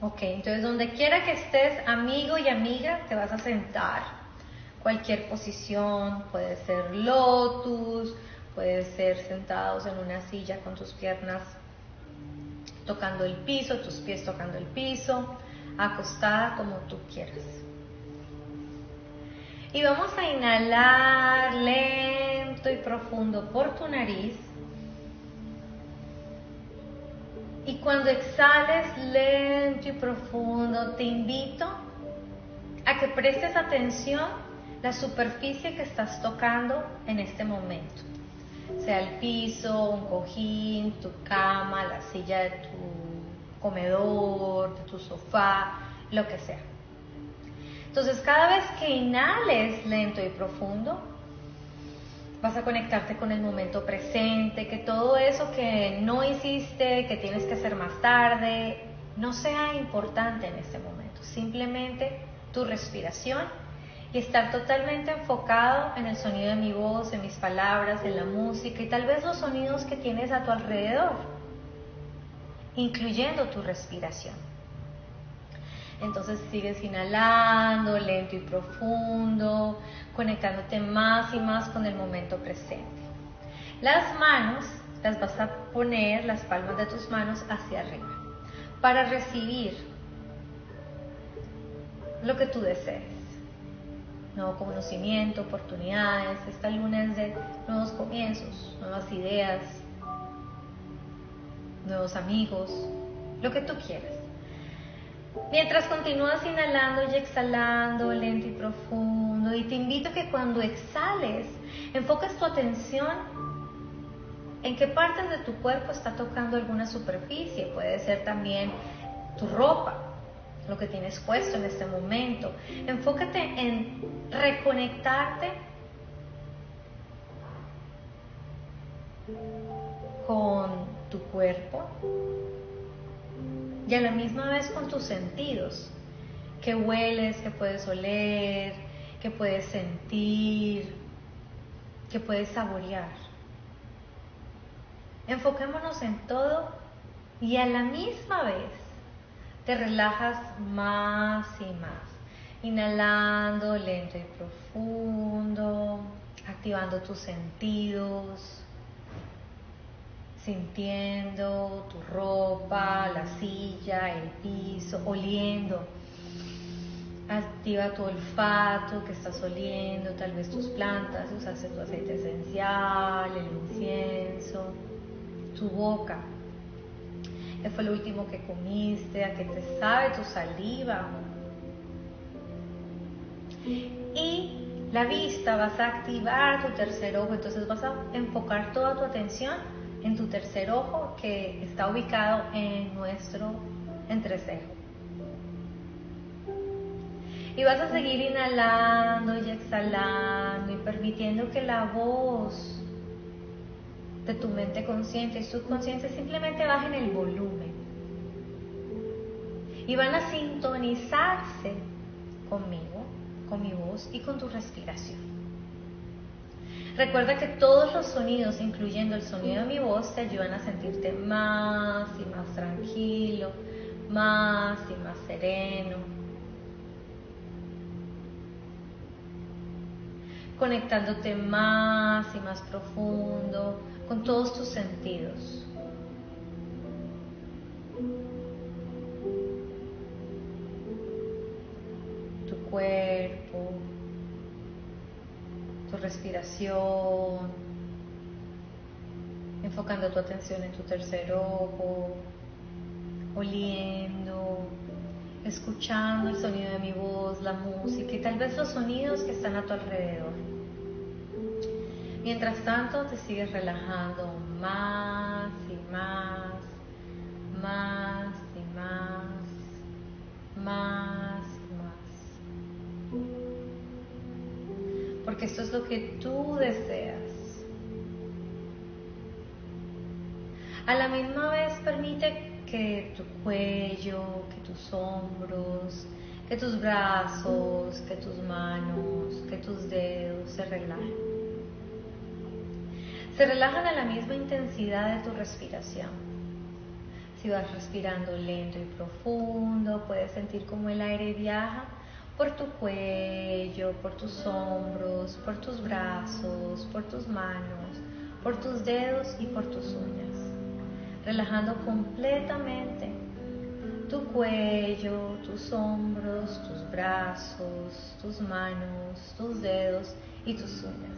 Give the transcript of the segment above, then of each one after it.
Ok, entonces donde quiera que estés, amigo y amiga, te vas a sentar. Cualquier posición, puede ser lotus, puede ser sentados en una silla con tus piernas tocando el piso, tus pies tocando el piso, acostada como tú quieras. Y vamos a inhalar lento y profundo por tu nariz. Y cuando exhales lento y profundo, te invito a que prestes atención la superficie que estás tocando en este momento. Sea el piso, un cojín, tu cama, la silla de tu comedor, de tu sofá, lo que sea. Entonces, cada vez que inhales lento y profundo, vas a conectarte con el momento presente, que todo eso que no hiciste, que tienes que hacer más tarde, no sea importante en este momento. Simplemente tu respiración y estar totalmente enfocado en el sonido de mi voz, en mis palabras, en la música y tal vez los sonidos que tienes a tu alrededor, incluyendo tu respiración. Entonces sigues inhalando lento y profundo, conectándote más y más con el momento presente. Las manos las vas a poner, las palmas de tus manos hacia arriba, para recibir lo que tú desees. Nuevo conocimiento, oportunidades. Esta luna es de nuevos comienzos, nuevas ideas, nuevos amigos, lo que tú quieras. Mientras continúas inhalando y exhalando lento y profundo, y te invito que cuando exhales, enfoques tu atención en qué partes de tu cuerpo está tocando alguna superficie. Puede ser también tu ropa, lo que tienes puesto en este momento. Enfócate en reconectarte con tu cuerpo y a la misma vez con tus sentidos, que hueles, que puedes oler, que puedes sentir, que puedes saborear. Enfoquémonos en todo y a la misma vez te relajas más y más, inhalando lento y profundo, activando tus sentidos sintiendo tu ropa, la silla, el piso, oliendo. Activa tu olfato que estás oliendo, tal vez tus plantas, usaste tu aceite esencial, el incienso, tu boca. ¿Qué fue lo último que comiste? ¿A qué te sabe tu saliva? Y la vista, vas a activar tu tercer ojo, entonces vas a enfocar toda tu atención en tu tercer ojo que está ubicado en nuestro entrecejo. Y vas a seguir inhalando y exhalando y permitiendo que la voz de tu mente consciente y subconsciente simplemente bajen el volumen. Y van a sintonizarse conmigo, con mi voz y con tu respiración. Recuerda que todos los sonidos, incluyendo el sonido de mi voz, te ayudan a sentirte más y más tranquilo, más y más sereno. Conectándote más y más profundo con todos tus sentidos. Tu cuerpo, tu respiración, enfocando tu atención en tu tercer ojo, oliendo, escuchando el sonido de mi voz, la música y tal vez los sonidos que están a tu alrededor. Mientras tanto te sigues relajando más y más, más y más, más porque esto es lo que tú deseas. A la misma vez permite que tu cuello, que tus hombros, que tus brazos, que tus manos, que tus dedos se relajen. Se relajan a la misma intensidad de tu respiración. Si vas respirando lento y profundo, puedes sentir como el aire viaja por tu cuello, por tus hombros, por tus brazos, por tus manos, por tus dedos y por tus uñas, relajando completamente tu cuello, tus hombros, tus brazos, tus manos, tus dedos y tus uñas.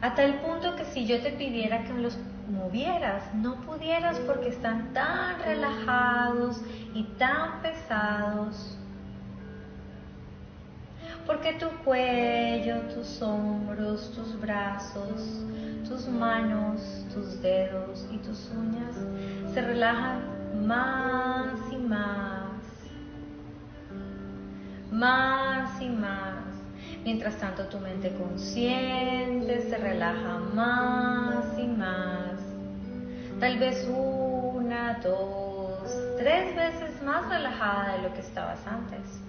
A tal punto que si yo te pidiera que los movieras, no pudieras porque están tan relajados y tan pesados. Porque tu cuello, tus hombros, tus brazos, tus manos, tus dedos y tus uñas se relajan más y más, más y más. Mientras tanto tu mente consciente se relaja más y más. Tal vez una, dos, tres veces más relajada de lo que estabas antes.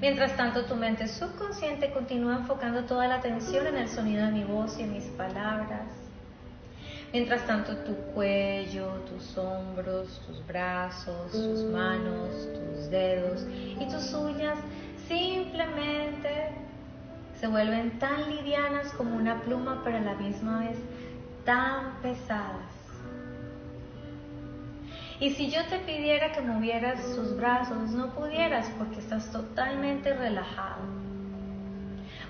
Mientras tanto, tu mente subconsciente continúa enfocando toda la atención en el sonido de mi voz y en mis palabras. Mientras tanto, tu cuello, tus hombros, tus brazos, tus manos, tus dedos y tus uñas simplemente se vuelven tan livianas como una pluma, pero a la misma vez tan pesadas. Y si yo te pidiera que movieras tus brazos, no pudieras porque estás totalmente relajado.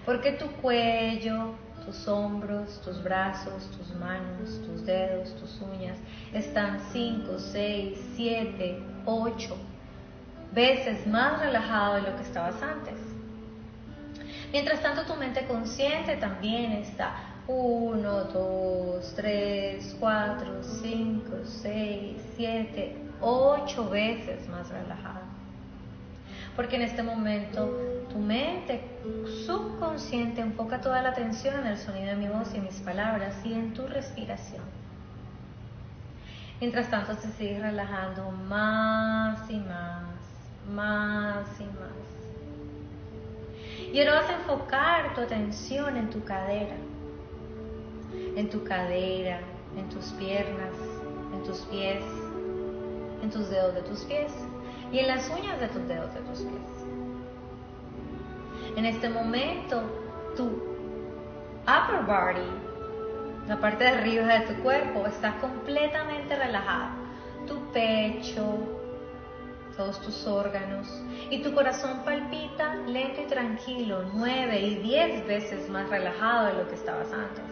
Porque tu cuello, tus hombros, tus brazos, tus manos, tus dedos, tus uñas están 5, 6, 7, 8 veces más relajado de lo que estabas antes. Mientras tanto, tu mente consciente también está 1, 2, 3, 4, 5, 6, 7, 8 veces más relajada. Porque en este momento tu mente subconsciente enfoca toda la atención en el sonido de mi voz y mis palabras y en tu respiración. Mientras tanto te sigues relajando más y más, más y más. Y ahora vas a enfocar tu atención en tu cadera, en tu cadera, en tus piernas, en tus pies, en tus dedos de tus pies y en las uñas de tus dedos de tus pies. En este momento, tu upper body, la parte de arriba de tu cuerpo, está completamente relajada. Tu pecho, todos tus órganos y tu corazón palpita lento y tranquilo, nueve y diez veces más relajado de lo que estabas antes.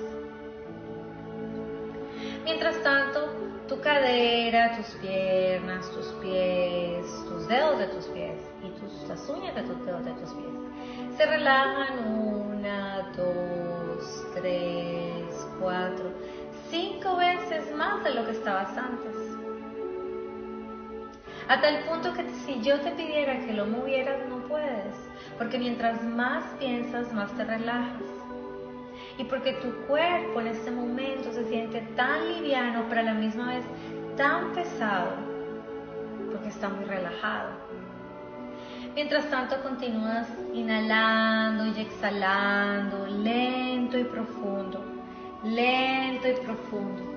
Mientras tanto, tu cadera, tus piernas, tus pies, tus dedos de tus pies y tus, las uñas de tus dedos de tus pies se relajan una, dos, tres, cuatro, cinco veces más de lo que estabas antes. A tal punto que si yo te pidiera que lo movieras, no puedes, porque mientras más piensas, más te relajas. Y porque tu cuerpo en este momento se siente tan liviano, pero a la misma vez tan pesado, porque está muy relajado. Mientras tanto continúas inhalando y exhalando, lento y profundo, lento y profundo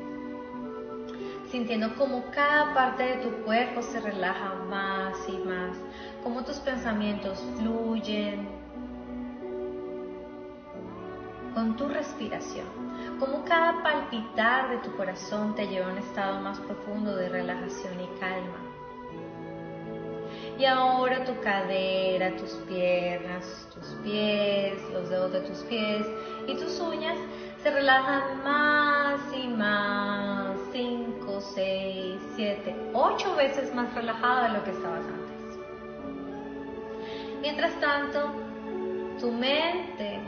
sintiendo como cada parte de tu cuerpo se relaja más y más, como tus pensamientos fluyen con tu respiración, como cada palpitar de tu corazón te lleva a un estado más profundo de relajación y calma. Y ahora tu cadera, tus piernas, tus pies, los dedos de tus pies y tus uñas se relajan más y más, 5, 6, 7, 8 veces más relajado de lo que estabas antes. Mientras tanto, tu mente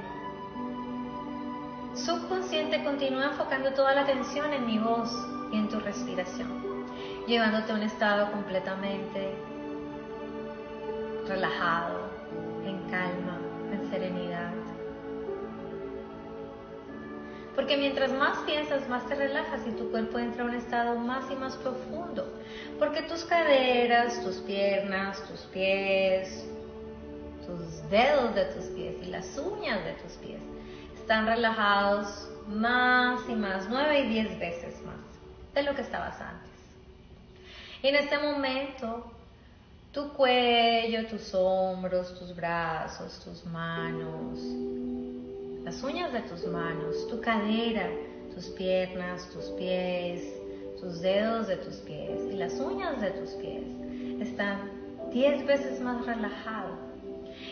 subconsciente continúa enfocando toda la atención en mi voz y en tu respiración, llevándote a un estado completamente relajado, en calma, en serenidad. Porque mientras más piensas, más te relajas y tu cuerpo entra a un estado más y más profundo. Porque tus caderas, tus piernas, tus pies, tus dedos de tus pies y las uñas de tus pies están relajados más y más, nueve y diez veces más de lo que estabas antes. Y en este momento, tu cuello, tus hombros, tus brazos, tus manos, las uñas de tus manos, tu cadera, tus piernas, tus pies, tus dedos de tus pies y las uñas de tus pies están diez veces más relajados.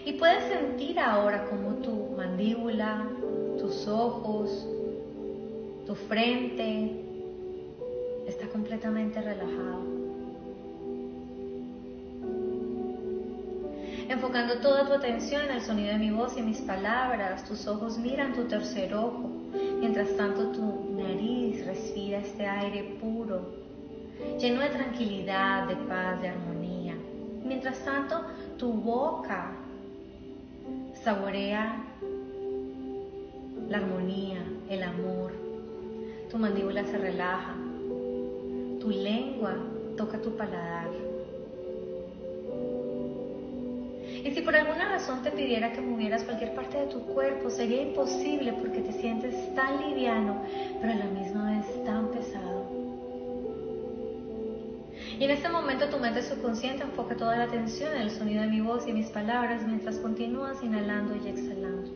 Y puedes sentir ahora como tu mandíbula, tus ojos, tu frente está completamente relajado. Enfocando toda tu atención en el sonido de mi voz y mis palabras, tus ojos miran tu tercer ojo. Mientras tanto, tu nariz respira este aire puro, lleno de tranquilidad, de paz, de armonía. Mientras tanto, tu boca saborea la armonía, el amor. Tu mandíbula se relaja. Tu lengua toca tu paladar. Y si por alguna razón te pidiera que movieras cualquier parte de tu cuerpo, sería imposible porque te sientes tan liviano, pero a la misma vez tan pesado. Y en este momento tu mente subconsciente enfoca toda la atención en el sonido de mi voz y mis palabras mientras continúas inhalando y exhalando.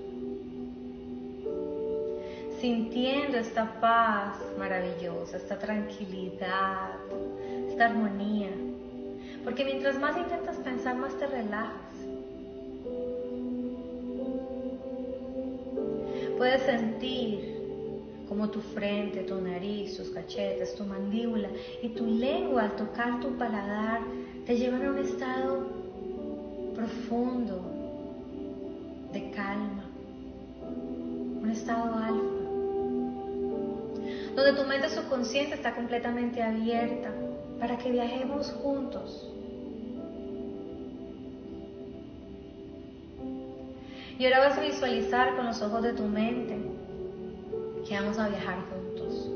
Sintiendo esta paz maravillosa, esta tranquilidad, esta armonía. Porque mientras más intentas pensar, más te relajas. Puedes sentir como tu frente, tu nariz, tus cachetes, tu mandíbula y tu lengua al tocar tu paladar te llevan a un estado profundo de calma, un estado alfa, donde tu mente subconsciente está completamente abierta para que viajemos juntos Y ahora vas a visualizar con los ojos de tu mente que vamos a viajar juntos.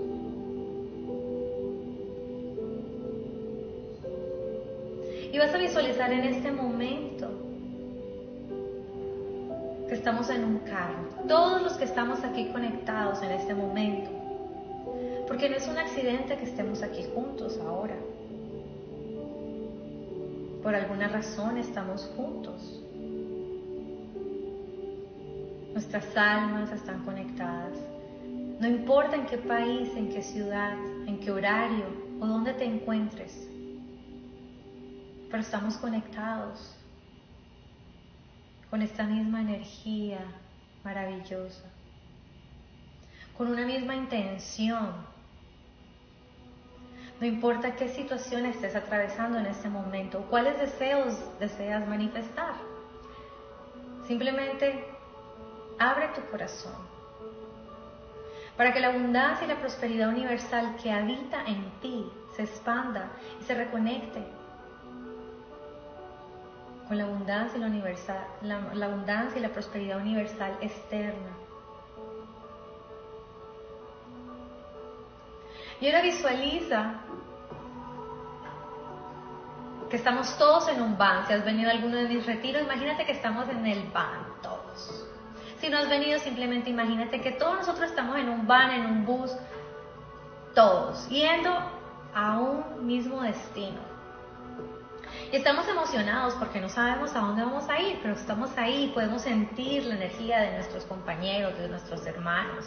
Y vas a visualizar en este momento que estamos en un carro. Todos los que estamos aquí conectados en este momento. Porque no es un accidente que estemos aquí juntos ahora. Por alguna razón estamos juntos. Nuestras almas están conectadas. No importa en qué país, en qué ciudad, en qué horario o dónde te encuentres, pero estamos conectados con esta misma energía maravillosa, con una misma intención. No importa qué situación estés atravesando en este momento, cuáles deseos deseas manifestar. Simplemente Abre tu corazón para que la abundancia y la prosperidad universal que habita en ti se expanda y se reconecte con la abundancia y la, prosperidad universal externa. Y ahora visualiza que estamos todos en un van. Si has venido a alguno de mis retiros, imagínate que estamos en el van. Si no has venido, simplemente imagínate que todos nosotros estamos en un van, en un bus, todos, yendo a un mismo destino. Y estamos emocionados porque no sabemos a dónde vamos a ir, pero estamos ahí, podemos sentir la energía de nuestros compañeros, de nuestros hermanos.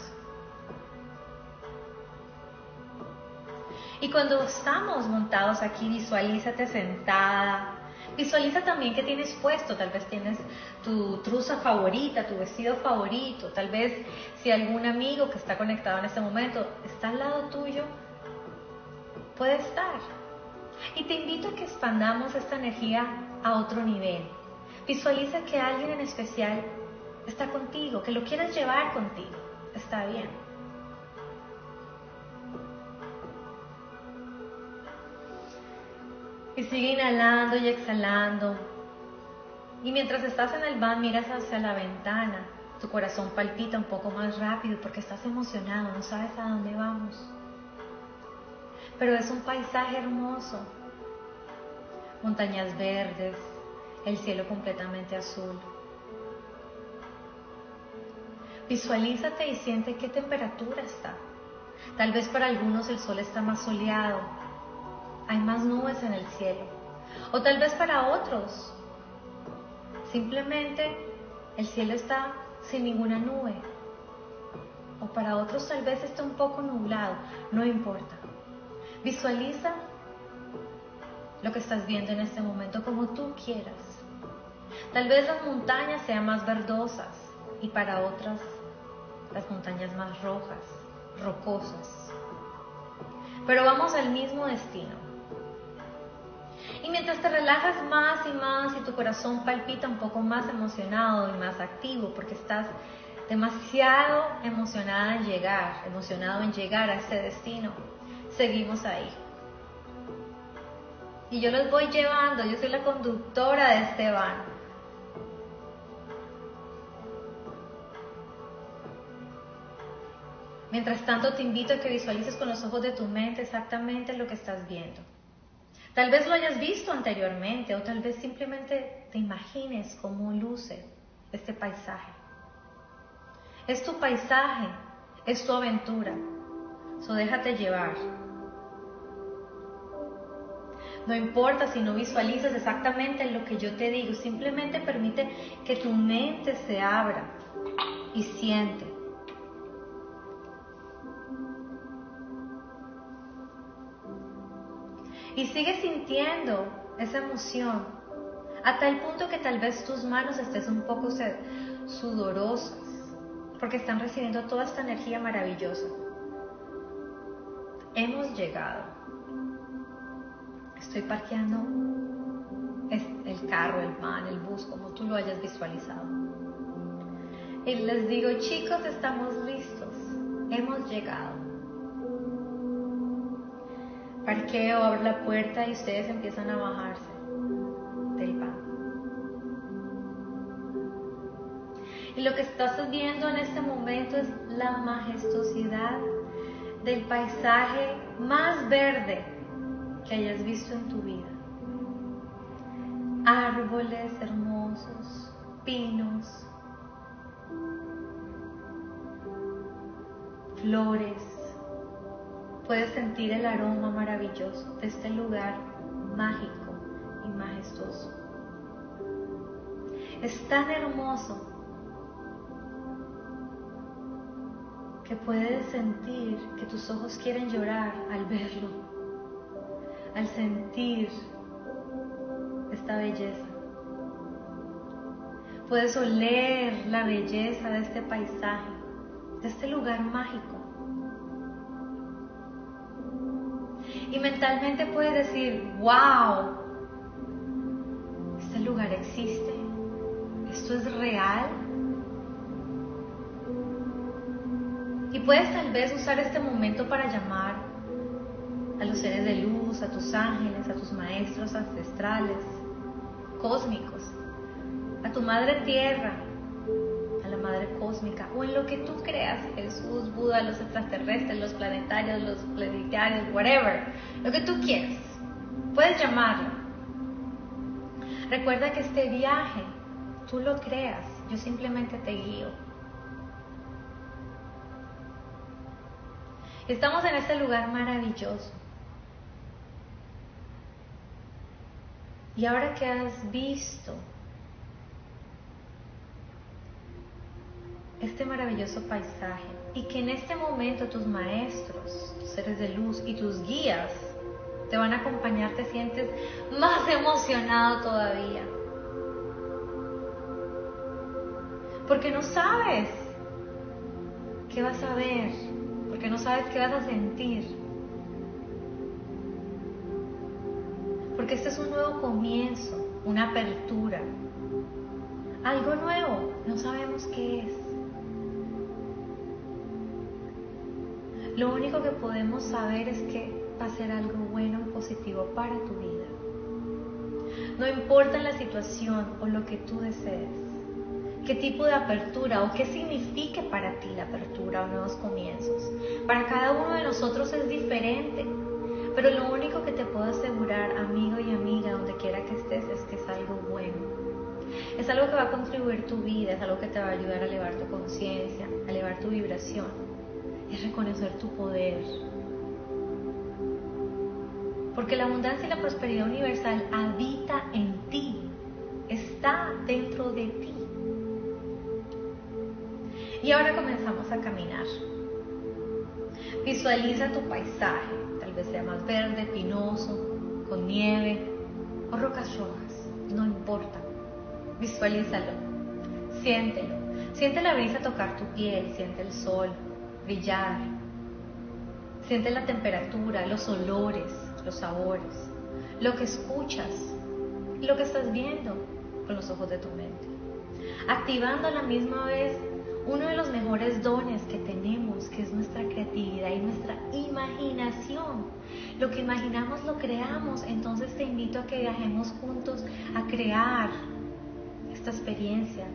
Y cuando estamos montados aquí, visualízate sentada, Visualiza también que tienes puesto, tal vez tienes tu truza favorita, tu vestido favorito, tal vez si algún amigo que está conectado en este momento está al lado tuyo, puede estar. Y te invito a que expandamos esta energía a otro nivel. Visualiza que alguien en especial está contigo, que lo quieres llevar contigo. Está bien. Y sigue inhalando y exhalando. Y mientras estás en el van, miras hacia la ventana. Tu corazón palpita un poco más rápido porque estás emocionado, no sabes a dónde vamos. Pero es un paisaje hermoso. Montañas verdes, el cielo completamente azul. Visualízate y siente qué temperatura está. Tal vez para algunos el sol está más soleado, en el cielo. O tal vez para otros, simplemente el cielo está sin ninguna nube. O para otros tal vez está un poco nublado, no importa. Visualiza lo que estás viendo en este momento como tú quieras. Tal vez las montañas sean más verdosas y para otras las montañas más rojas, rocosas. Pero vamos al mismo destino. Y mientras te relajas más y más y tu corazón palpita un poco más emocionado y más activo porque estás demasiado emocionada en llegar, emocionado en llegar a este destino, seguimos ahí. Y yo los voy llevando, yo soy la conductora de este van. Mientras tanto, te invito a que visualices con los ojos de tu mente exactamente lo que estás viendo. Tal vez lo hayas visto anteriormente o tal vez simplemente te imagines cómo luce este paisaje. Es tu paisaje, es tu aventura. So déjate llevar. No importa si no visualizas exactamente lo que yo te digo, simplemente permite que tu mente se abra y siente. Y sigue sintiendo esa emoción a tal punto que tal vez tus manos estés un poco sudorosas porque están recibiendo toda esta energía maravillosa. Hemos llegado. Estoy parqueando el carro, el van, el bus, como tú lo hayas visualizado. Y les digo, chicos, estamos listos. Hemos llegado parqueo, abro la puerta y ustedes empiezan a bajarse del pan. Y lo que estás viendo en este momento es la majestuosidad del paisaje más verde que hayas visto en tu vida. Árboles hermosos, pinos, flores, puedes sentir el aroma maravilloso de este lugar mágico y majestuoso. Es tan hermoso que puedes sentir que tus ojos quieren llorar al verlo, al sentir esta belleza. Puedes oler la belleza de este paisaje, de este lugar mágico. Y mentalmente puedes decir, wow, este lugar existe, esto es real. Y puedes tal vez usar este momento para llamar a los seres de luz, a tus ángeles, a tus maestros ancestrales, cósmicos, a tu madre tierra, madre cósmica o en lo que tú creas, Jesús, Buda, los extraterrestres, los planetarios, los planetarios, whatever, lo que tú quieras. Puedes llamarlo. Recuerda que este viaje, tú lo creas, yo simplemente te guío. Estamos en este lugar maravilloso. Y ahora que has visto este maravilloso paisaje y que en este momento tus maestros, tus seres de luz y tus guías te van a acompañar, te sientes más emocionado todavía. Porque no sabes qué vas a ver, porque no sabes qué vas a sentir. Porque este es un nuevo comienzo, una apertura, algo nuevo, no sabemos qué es. Lo único que podemos saber es que va a ser algo bueno y positivo para tu vida. No importa la situación o lo que tú desees, qué tipo de apertura o qué signifique para ti la apertura o nuevos comienzos. Para cada uno de nosotros es diferente, pero lo único que te puedo asegurar, amigo y amiga, donde quiera que estés, es que es algo bueno. Es algo que va a contribuir tu vida, es algo que te va a ayudar a elevar tu conciencia, a elevar tu vibración es reconocer tu poder. Porque la abundancia y la prosperidad universal habita en ti, está dentro de ti. Y ahora comenzamos a caminar. Visualiza tu paisaje, tal vez sea más verde, pinoso, con nieve o rocas rojas, no importa. Visualízalo, siéntelo. Siente la brisa tocar tu piel, siente el sol brillar. Siente la temperatura, los olores, los sabores, lo que escuchas lo que estás viendo con los ojos de tu mente. Activando a la misma vez uno de los mejores dones que tenemos, que es nuestra creatividad y nuestra imaginación. Lo que imaginamos lo creamos, entonces te invito a que viajemos juntos a crear esta experiencia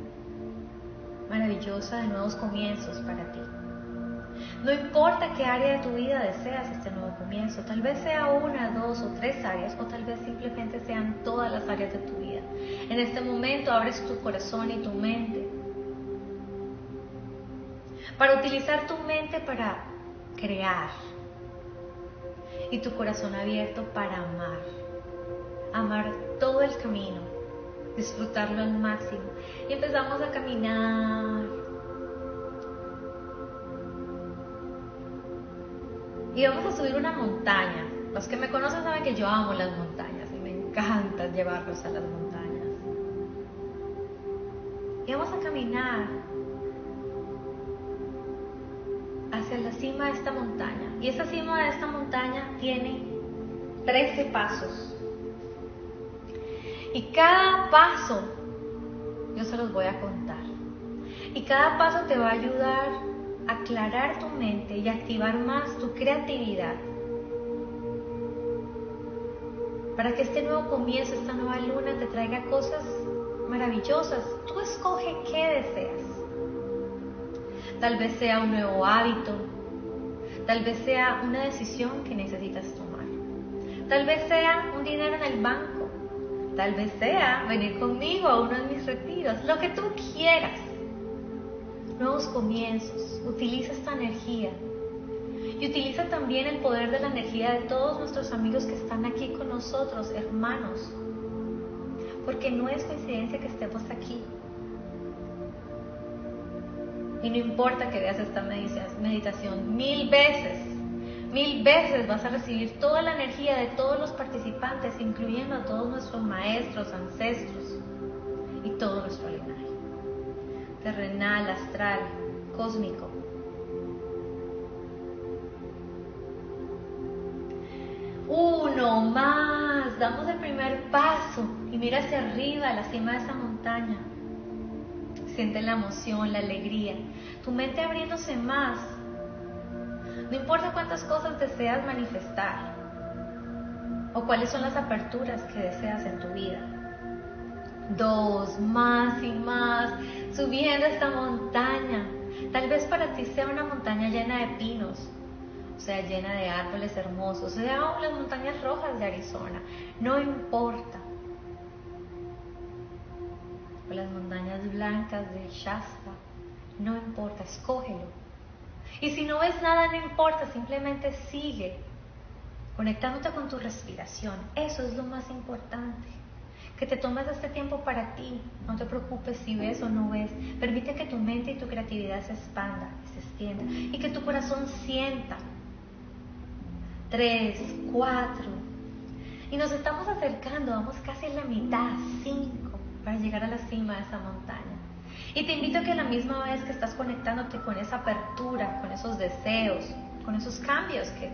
maravillosa de nuevos comienzos para ti. No importa qué área de tu vida deseas este nuevo comienzo, tal vez sea una, dos o tres áreas o tal vez simplemente sean todas las áreas de tu vida. En este momento abres tu corazón y tu mente para utilizar tu mente para crear y tu corazón abierto para amar. Amar todo el camino, disfrutarlo al máximo. Y empezamos a caminar. Y vamos a subir una montaña. Los que me conocen saben que yo amo las montañas y me encanta llevarlos a las montañas. Y vamos a caminar hacia la cima de esta montaña. Y esa cima de esta montaña tiene 13 pasos. Y cada paso, yo se los voy a contar. Y cada paso te va a ayudar aclarar tu mente y activar más tu creatividad. Para que este nuevo comienzo, esta nueva luna te traiga cosas maravillosas. Tú escoge qué deseas. Tal vez sea un nuevo hábito. Tal vez sea una decisión que necesitas tomar. Tal vez sea un dinero en el banco. Tal vez sea venir conmigo a uno de mis retiros. Lo que tú quieras. Nuevos comienzos. Utiliza esta energía. Y utiliza también el poder de la energía de todos nuestros amigos que están aquí con nosotros, hermanos. Porque no es coincidencia que estemos aquí. Y no importa que veas esta meditación mil veces, mil veces vas a recibir toda la energía de todos los participantes, incluyendo a todos nuestros maestros, ancestros y todo nuestro linaje. Terrenal, astral, cósmico. Uno más, damos el primer paso y mira hacia arriba, a la cima de esa montaña. Siente la emoción, la alegría, tu mente abriéndose más. No importa cuántas cosas deseas manifestar o cuáles son las aperturas que deseas en tu vida. Dos, más y más, subiendo esta montaña. Tal vez para ti sea una montaña llena de pinos, o sea, llena de árboles hermosos, o sea, las montañas rojas de Arizona. No importa las montañas blancas de Shasta. No importa, escógelo. Y si no ves nada, no importa, simplemente sigue conectándote con tu respiración. Eso es lo más importante. Que te tomes este tiempo para ti. No te preocupes si ves o no ves. Permite que tu mente y tu creatividad se expanda, se extienda y que tu corazón sienta. Tres, cuatro. Y nos estamos acercando, vamos casi en la mitad, cinco para llegar a la cima de esa montaña. Y te invito a que la misma vez que estás conectándote con esa apertura, con esos deseos, con esos cambios que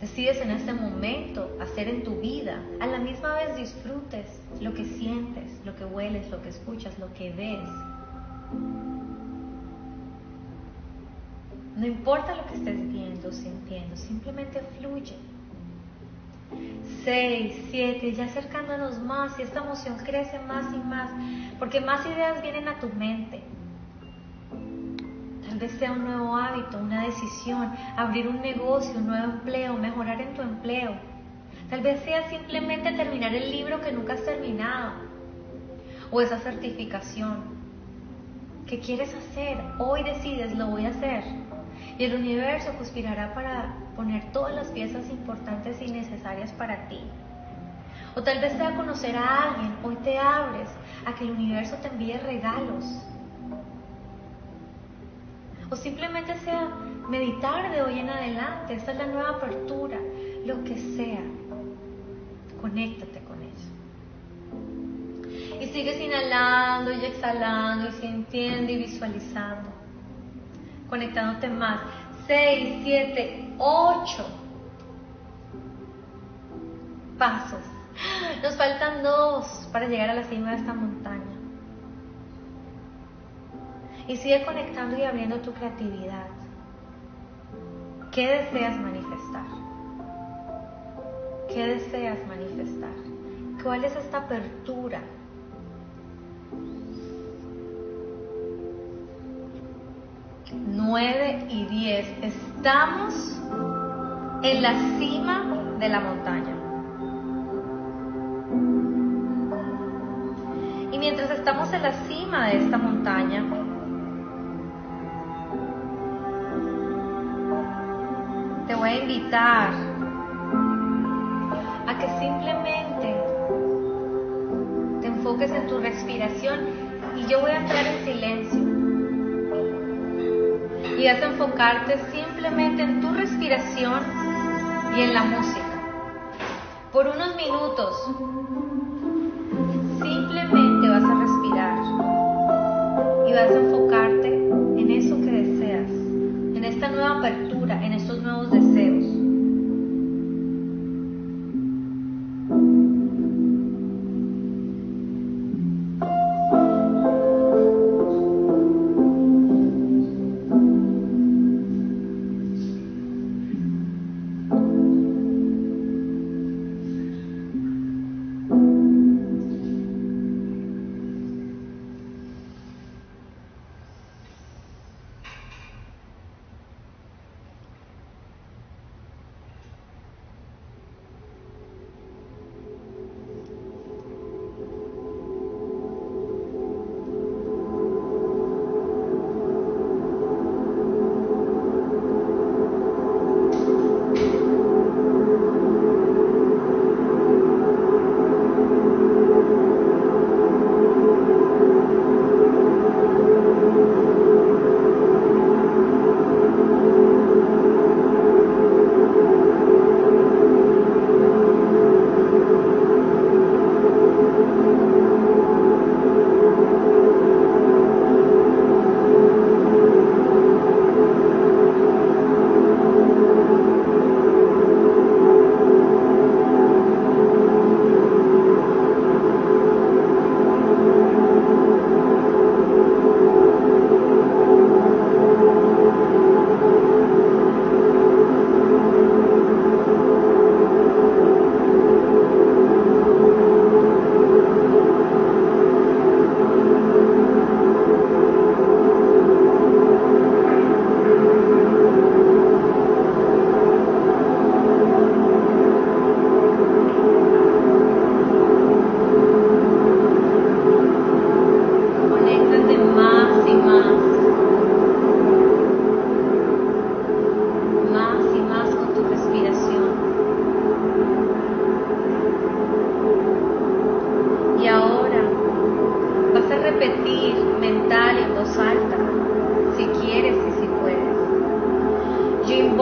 decides en este momento hacer en tu vida, a la misma vez disfrutes lo que sientes, lo que hueles, lo que escuchas, lo que ves. No importa lo que estés viendo o sintiendo, simplemente fluye. 6, 7, ya acercándonos más y esta emoción crece más y más, porque más ideas vienen a tu mente. Tal vez sea un nuevo hábito, una decisión, abrir un negocio, un nuevo empleo, mejorar en tu empleo. Tal vez sea simplemente terminar el libro que nunca has terminado o esa certificación. ¿Qué quieres hacer? Hoy decides, lo voy a hacer. Y el universo conspirará para poner todas las piezas importantes y necesarias para ti. O tal vez sea conocer a alguien, hoy te abres a que el universo te envíe regalos. O simplemente sea meditar de hoy en adelante, esta es la nueva apertura, lo que sea. Conéctate con eso. Y sigues inhalando y exhalando y sintiendo y visualizando. Conectándote más. 6, 7, 8 pasos. Nos faltan dos para llegar a la cima de esta montaña. Y sigue conectando y abriendo tu creatividad. ¿Qué deseas manifestar? ¿Qué deseas manifestar? ¿Cuál es esta apertura? Nueve y diez. Estamos en la cima de la montaña. Y mientras estamos en la cima de esta montaña, invitar a que simplemente te enfoques en tu respiración y yo voy a entrar en silencio. Y vas a enfocarte simplemente en tu respiración y en la música. Por unos minutos,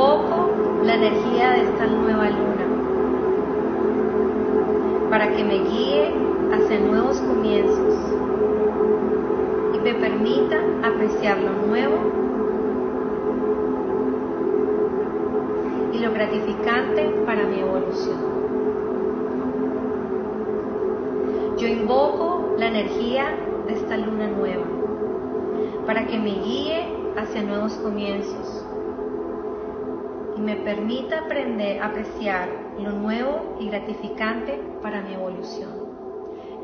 Invoco la energía de esta nueva luna para que me guíe hacia nuevos comienzos y me permita apreciar lo nuevo y lo gratificante para mi evolución. Yo invoco la energía de esta luna nueva para que me guíe hacia nuevos comienzos me permita aprender a apreciar lo nuevo y gratificante para mi evolución.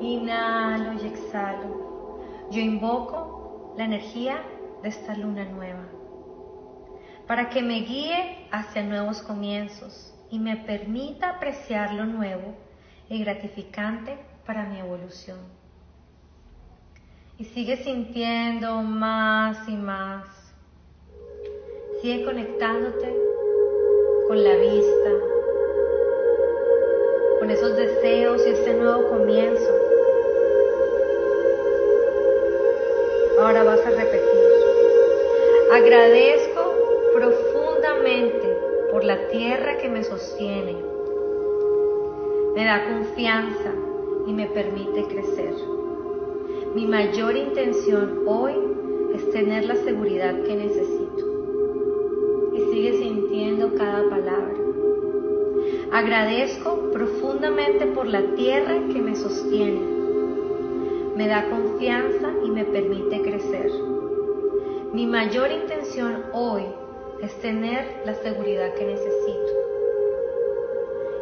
Inhalo y exhalo. Yo invoco la energía de esta luna nueva para que me guíe hacia nuevos comienzos y me permita apreciar lo nuevo y gratificante para mi evolución. Y sigue sintiendo más y más. Sigue conectándote con la vista, con esos deseos y este nuevo comienzo. Ahora vas a repetir. Agradezco profundamente por la tierra que me sostiene. Me da confianza y me permite crecer. Mi mayor intención hoy es tener la seguridad que necesito. Agradezco profundamente por la tierra que me sostiene. Me da confianza y me permite crecer. Mi mayor intención hoy es tener la seguridad que necesito.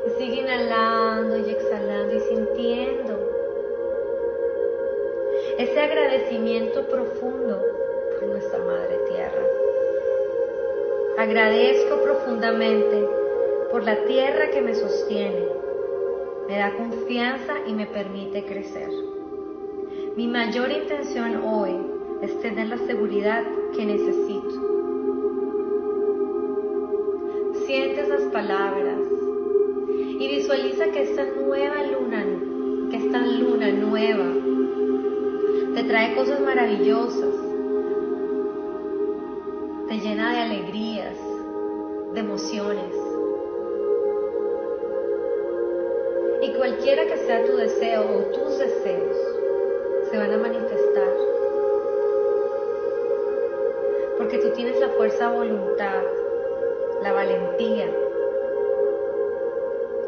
Y sigue inhalando y exhalando y sintiendo ese agradecimiento profundo por nuestra Madre Tierra. Agradezco profundamente por la tierra que me sostiene, me da confianza y me permite crecer. Mi mayor intención hoy es tener la seguridad que necesito. Siente esas palabras y visualiza que esta nueva luna, que esta luna nueva, te trae cosas maravillosas, te llena de alegrías, de emociones. Y cualquiera que sea tu deseo o tus deseos, se van a manifestar. Porque tú tienes la fuerza voluntad, la valentía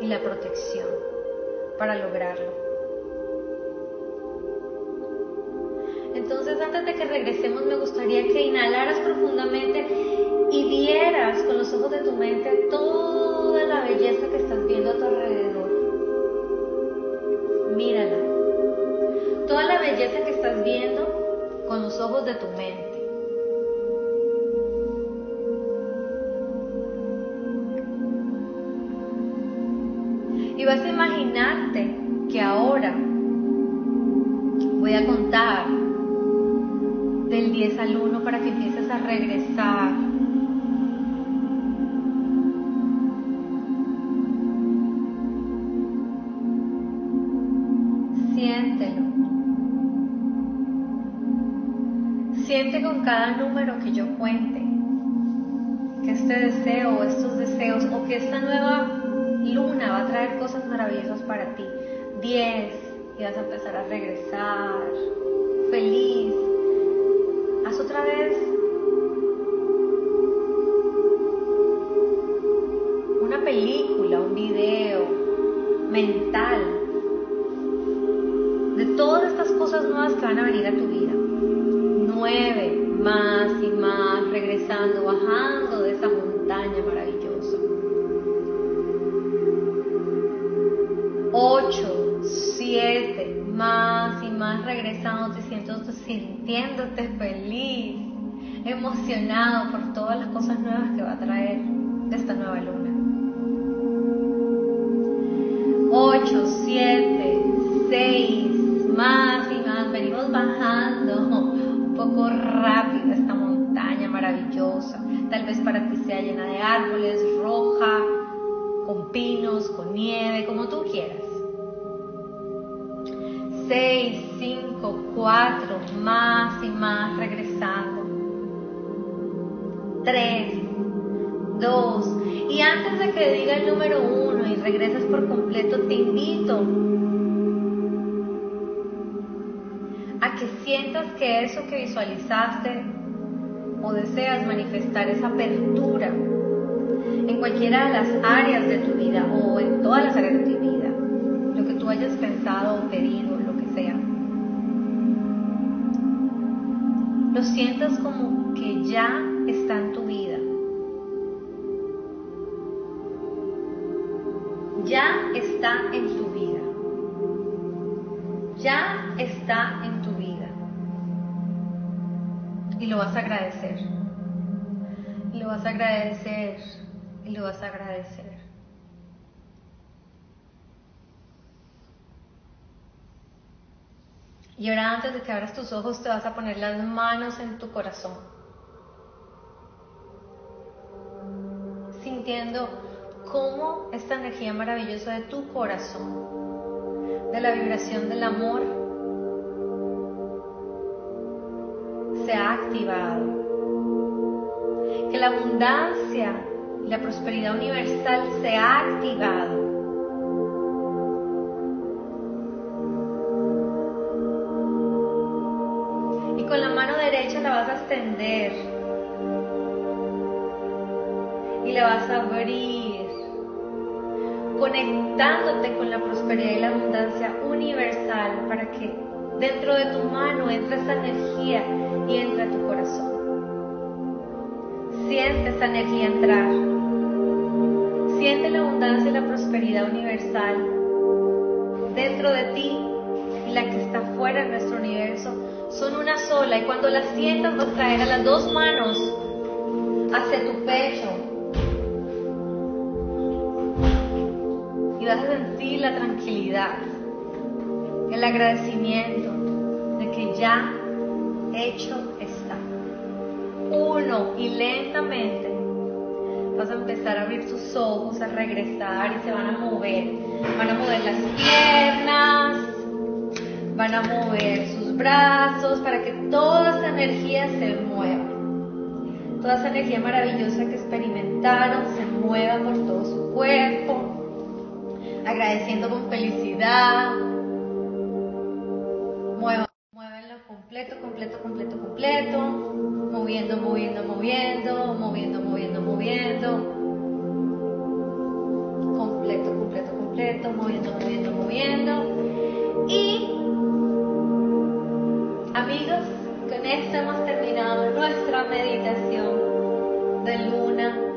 y la protección para lograrlo. Entonces, antes de que regresemos, me gustaría que inhalaras profundamente y vieras con los ojos de tu mente toda la belleza que estás viendo a tu alrededor. Ojos de tu mente. Y vas a imaginarte que ahora voy a contar del 10 al 1 para que empieces a regresar. Cada número que yo cuente que este deseo estos deseos o que esta nueva luna va a traer cosas maravillosas para ti. 10 y vas a empezar a regresar feliz Haz otra vez una película, un video mental de todas estas cosas nuevas que van a venir a tu regresando, bajando de esa montaña maravillosa. Ocho, siete, más y más regresando, te siento sintiéndote feliz, emocionado por todas las cosas nuevas que va a traer esta nueva luna. 8, 7, 6, más y más, venimos bajando un poco rápido esta montaña maravillosa. Tal vez para ti sea llena de árboles, roja, con pinos, con nieve, como tú quieras. 6, 5, 4, más y más regresando. 3, 2, y antes de que diga el número 1 y regreses por completo, te invito a que sientas que eso que visualizaste o deseas manifestar esa apertura en cualquiera de las áreas de tu vida o en todas las áreas de tu vida, lo que tú hayas pensado o pedido lo sientas como que ya está en tu vida. Ya está en tu vida. Ya está en. Y lo vas a agradecer. Y lo vas a agradecer. Y lo vas a agradecer. Y ahora antes de que abras tus ojos te vas a poner las manos en tu corazón. sintiendo cómo esta energía maravillosa de tu corazón, de la vibración del amor, se ha activado. Que la abundancia y la prosperidad universal se ha activado. Y con la mano derecha la vas a extender y la vas a abrir, conectándote con la prosperidad y la abundancia universal para que dentro de tu mano entre esa energía y entre a tu corazón. Siente esa energía entrar. Siente la abundancia y la prosperidad universal dentro de ti y la que está fuera de nuestro universo son una sola y cuando la sientas vas a traer a las dos manos hacia tu pecho y vas a sentir la tranquilidad, el agradecimiento de que ya hecho está. Uno y lentamente vas a empezar a abrir tus ojos, a regresar y se van a mover. Van a mover las piernas, van a mover sus brazos para que toda esa energía se mueva. Toda esa energía maravillosa que experimentaron se mueva por todo su cuerpo, agradeciendo con felicidad. Completo, completo, completo, completo. Moviendo, moviendo, moviendo, moviendo, moviendo, moviendo. Completo, completo, completo, moviendo, moviendo, moviendo. Y amigos, con esto hemos terminado nuestra meditación de luna